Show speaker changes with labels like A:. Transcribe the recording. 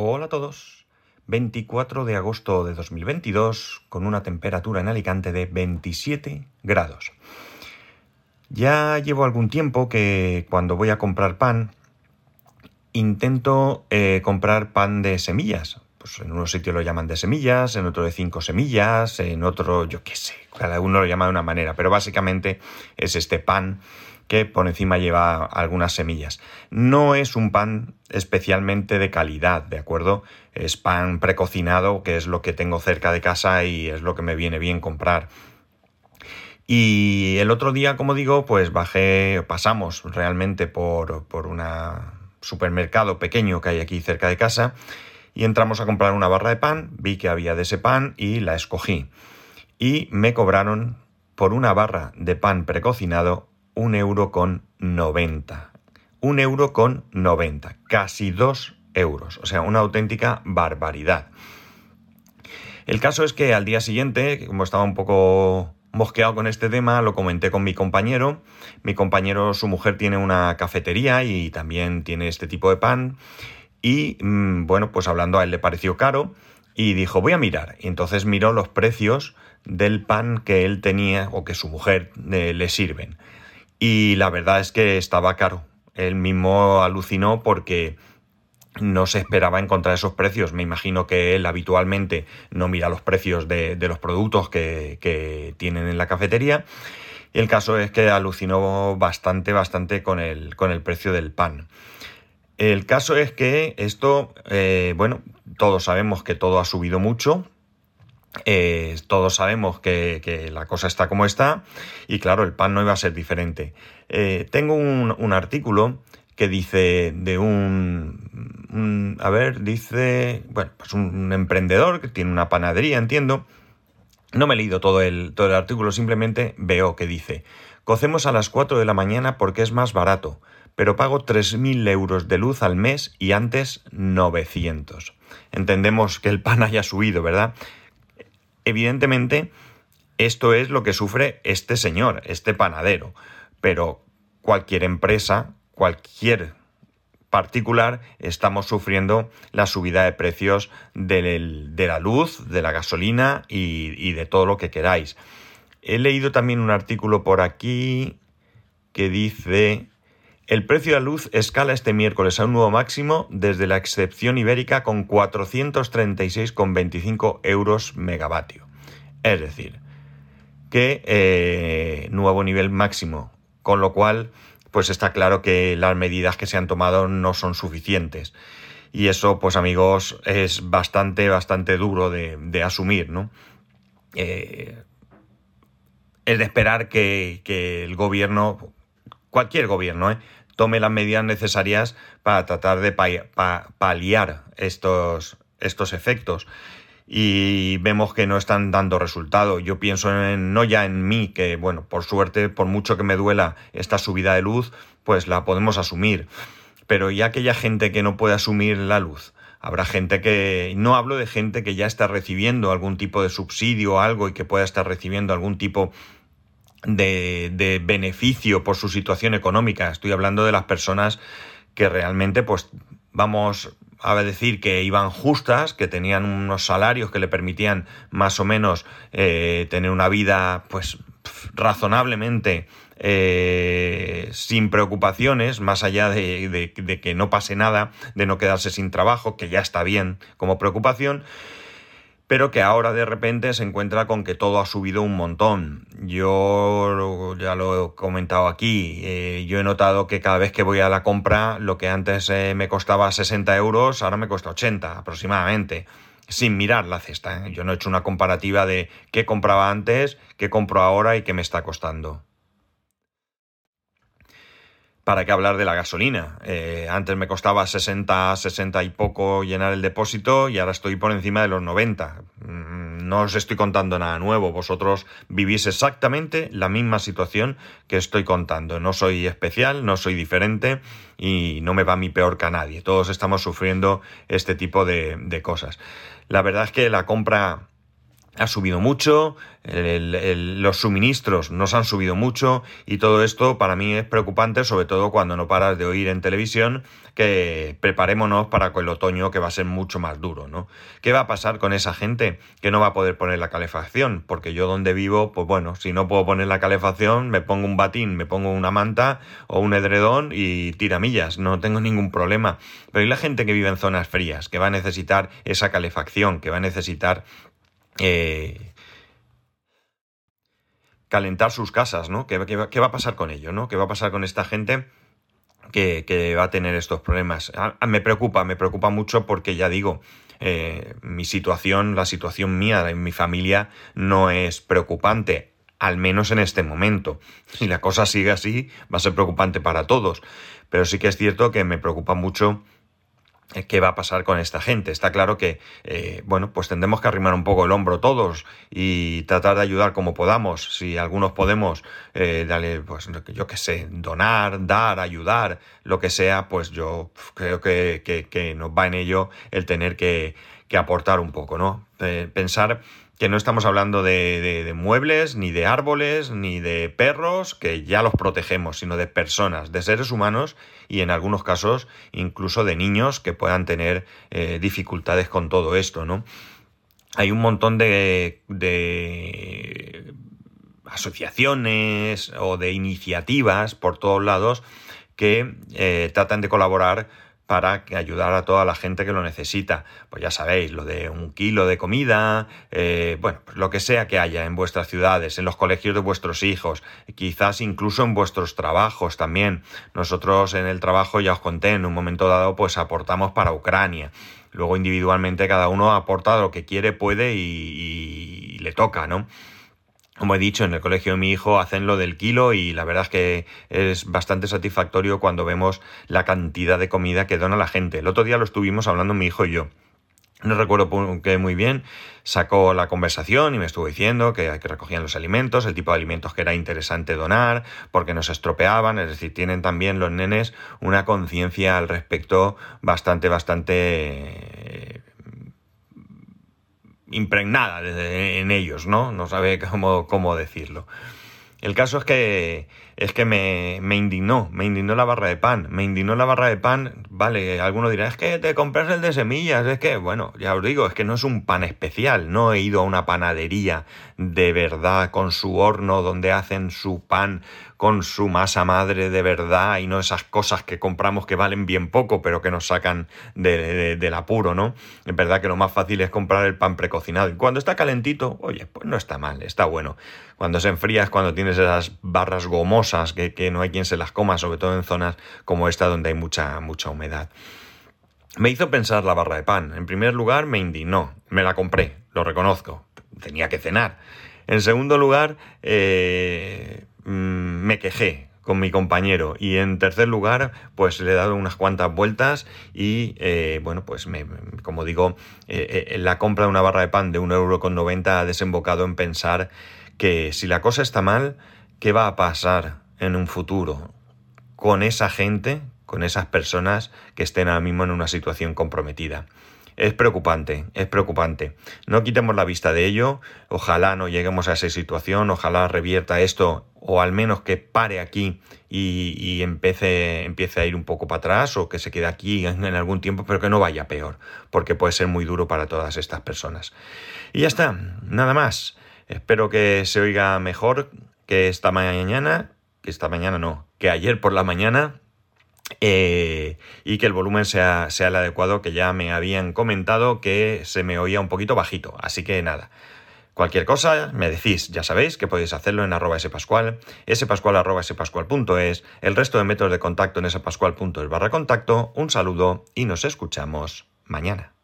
A: Hola a todos. 24 de agosto de 2022 con una temperatura en Alicante de 27 grados. Ya llevo algún tiempo que cuando voy a comprar pan intento eh, comprar pan de semillas. Pues en unos sitios lo llaman de semillas, en otro de cinco semillas, en otro yo qué sé, cada uno lo llama de una manera, pero básicamente es este pan que por encima lleva algunas semillas. No es un pan especialmente de calidad, ¿de acuerdo? Es pan precocinado, que es lo que tengo cerca de casa y es lo que me viene bien comprar. Y el otro día, como digo, pues bajé, pasamos realmente por, por un supermercado pequeño que hay aquí cerca de casa y entramos a comprar una barra de pan, vi que había de ese pan y la escogí. Y me cobraron por una barra de pan precocinado un euro con 90. Un euro con 90. Casi dos euros. O sea, una auténtica barbaridad. El caso es que al día siguiente, como estaba un poco mosqueado con este tema, lo comenté con mi compañero. Mi compañero, su mujer tiene una cafetería y también tiene este tipo de pan. Y mm, bueno, pues hablando a él le pareció caro y dijo, voy a mirar. Y entonces miró los precios del pan que él tenía o que su mujer eh, le sirven y la verdad es que estaba caro. Él mismo alucinó porque no se esperaba encontrar esos precios. Me imagino que él habitualmente no mira los precios de, los productos que, tienen en la cafetería. Y el caso es que alucinó bastante, bastante con el, con el precio del pan. El caso es que esto, eh, bueno, todos sabemos que todo ha subido mucho, eh, todos sabemos que, la cosa está como está y claro, el pan no iba a ser diferente. Eh, tengo un, artículo que dice de un, a ver, dice, bueno, pues un emprendedor que tiene una panadería, entiendo. No me he leído todo el, todo el artículo, simplemente veo que dice, cocemos a las 4 de la mañana porque es más barato, pero pago 3.000 euros de luz al mes y antes 900. Entendemos que el pan haya subido, ¿verdad? Evidentemente, esto es lo que sufre este señor, este panadero, pero cualquier empresa, cualquier particular, estamos sufriendo la subida de precios de, la luz, de la gasolina y, y de todo lo que queráis. He leído también un artículo por aquí que dice el precio de la luz escala este miércoles a un nuevo máximo desde la excepción ibérica con 436,25 euros megavatio. Es decir, que eh, nuevo nivel máximo, con lo cual pues está claro que las medidas que se han tomado no son suficientes. Y eso, pues amigos, es bastante, bastante duro de, asumir, ¿no? Eh, es de esperar que, el gobierno, cualquier gobierno, ¿eh? Tome las medidas necesarias para tratar de paliar estos, estos efectos. Y vemos que no están dando resultado. Yo pienso en, no ya en mí, que bueno, por suerte, por mucho que me duela esta subida de luz, pues la podemos asumir. Pero ya aquella gente que no puede asumir la luz, habrá gente que, no hablo de gente que ya está recibiendo algún tipo de subsidio o algo y que pueda estar recibiendo algún tipo de, beneficio por su situación económica. Estoy hablando de las personas que realmente, pues, vamos a decir que iban justas, que tenían unos salarios que le permitían más o menos eh, tener una vida, pues, razonablemente eh, sin preocupaciones, más allá de, de, que no pase nada, de no quedarse sin trabajo, que ya está bien como preocupación, pero que ahora de repente se encuentra con que todo ha subido un montón. Yo ya lo he comentado aquí, eh, yo he notado que cada vez que voy a la compra, lo que antes eh, me costaba 60 euros, ahora me cuesta 80 aproximadamente, sin mirar la cesta. ¿eh? Yo no he hecho una comparativa de qué compraba antes, qué compro ahora y qué me está costando. ¿Para qué hablar de la gasolina? Eh, antes me costaba 60, 60 y poco llenar el depósito y ahora estoy por encima de los 90. Mm, no os estoy contando nada nuevo. Vosotros vivís exactamente la misma situación que estoy contando. No soy especial, no soy diferente y no me va mi peor que a nadie. Todos estamos sufriendo este tipo de, de cosas. La verdad es que la compra ha subido mucho, los suministros nos han subido mucho y todo esto para mí es preocupante, sobre todo cuando no paras de oír en televisión que preparémonos para el otoño que va a ser mucho más duro, ¿no? ¿Qué va a pasar con esa gente que no va a poder poner la calefacción? Porque yo donde vivo, pues bueno, si no puedo poner la calefacción, me pongo un batín, me pongo una manta o un edredón y tiramillas, no tengo ningún problema. Pero ¿y la gente que vive en zonas frías, que va a necesitar esa calefacción, que va a necesitar eh, calentar sus casas, ¿no? ¿Qué, va a pasar con ello, ¿no? ¿Qué va a pasar con esta gente que, va a tener estos problemas? me preocupa, me preocupa mucho porque ya digo, eh, mi situación, la situación mía, en mi familia, no es preocupante, al menos en este momento. Si la cosa sigue así, va a ser preocupante para todos. Pero sí que es cierto que me preocupa mucho qué va a pasar con esta gente. Está claro que, eh, bueno, pues tendremos que arrimar un poco el hombro todos y tratar de ayudar como podamos. Si algunos podemos, eh, darle, pues yo qué sé, donar, dar, ayudar, lo que sea, pues yo creo que, que, nos va en ello el tener que, que aportar un poco, ¿no? pensar que no estamos hablando de, muebles, ni de árboles, ni de perros, que ya los protegemos, sino de personas, de seres humanos y en algunos casos incluso de niños que puedan tener eh, dificultades con todo esto, ¿no? Hay un montón de, de asociaciones o de iniciativas por todos lados que eh, tratan de colaborar para ayudar a toda la gente que lo necesita. Pues ya sabéis, lo de un kilo de comida, eh, bueno, pues lo que sea que haya en vuestras ciudades, en los colegios de vuestros hijos, quizás incluso en vuestros trabajos también. Nosotros en el trabajo, ya os conté, en un momento dado, pues aportamos para Ucrania. Luego individualmente cada uno aporta lo que quiere, puede y, y le toca, ¿no? Como he dicho, en el colegio de mi hijo hacen lo del kilo y la verdad es que es bastante satisfactorio cuando vemos la cantidad de comida que dona la gente. El otro día lo estuvimos hablando mi hijo y yo. No recuerdo que muy bien, sacó la conversación y me estuvo diciendo que, que recogían los alimentos, el tipo de alimentos que era interesante donar, porque no se estropeaban, es decir, tienen también los nenes una conciencia al respecto bastante, bastante impregnada en ellos, ¿no? No sabe cómo, cómo decirlo. El caso es que es que me, indignó, me indignó la barra de pan, me indignó la barra de pan, vale, alguno dirá, es que te compras el de semillas, es que, bueno, ya os digo, es que no es un pan especial, no he ido a una panadería de verdad con su horno donde hacen su pan con su masa madre de verdad y no esas cosas que compramos que valen bien poco pero que nos sacan de, del apuro, ¿no? Es verdad que lo más fácil es comprar el pan precocinado y cuando está calentito, oye, pues no está mal, está bueno. Cuando se enfría es cuando tienes esas barras gomosas que, que no hay quien se las coma, sobre todo en zonas como esta donde hay mucha, mucha humedad. Me hizo pensar la barra de pan. En primer lugar, me indignó. Me la compré, lo reconozco. Tenía que cenar. En segundo lugar, eh, Mm, me quejé con mi compañero. Y en tercer lugar pues le he dado unas cuantas vueltas y eh, bueno pues me, como digo eh, eh, la compra de una barra de pan de 1,90€ ha desembocado en pensar que si la cosa está mal ¿qué va a pasar en un futuro con esa gente con esas personas que estén ahora mismo en una situación comprometida es preocupante, es preocupante. No quitemos la vista de ello, ojalá no lleguemos a esa situación, ojalá revierta esto o al menos que pare aquí y, empiece, a ir un poco para atrás o que se quede aquí en, algún tiempo, pero que no vaya peor, porque puede ser muy duro para todas estas personas. Y ya está, nada más. Espero que se oiga mejor que esta mañana, que esta mañana no, que ayer por la mañana eh, y que el volumen sea, sea el adecuado que ya me habían comentado que se me oía un poquito bajito. Así que nada. Cualquier cosa, me decís, ya sabéis que podéis hacerlo en arroba spascual, spascual arroba spascual.es, el resto de métodos de contacto en spascual.es barra contacto, un saludo y nos escuchamos mañana.